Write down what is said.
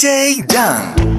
day done.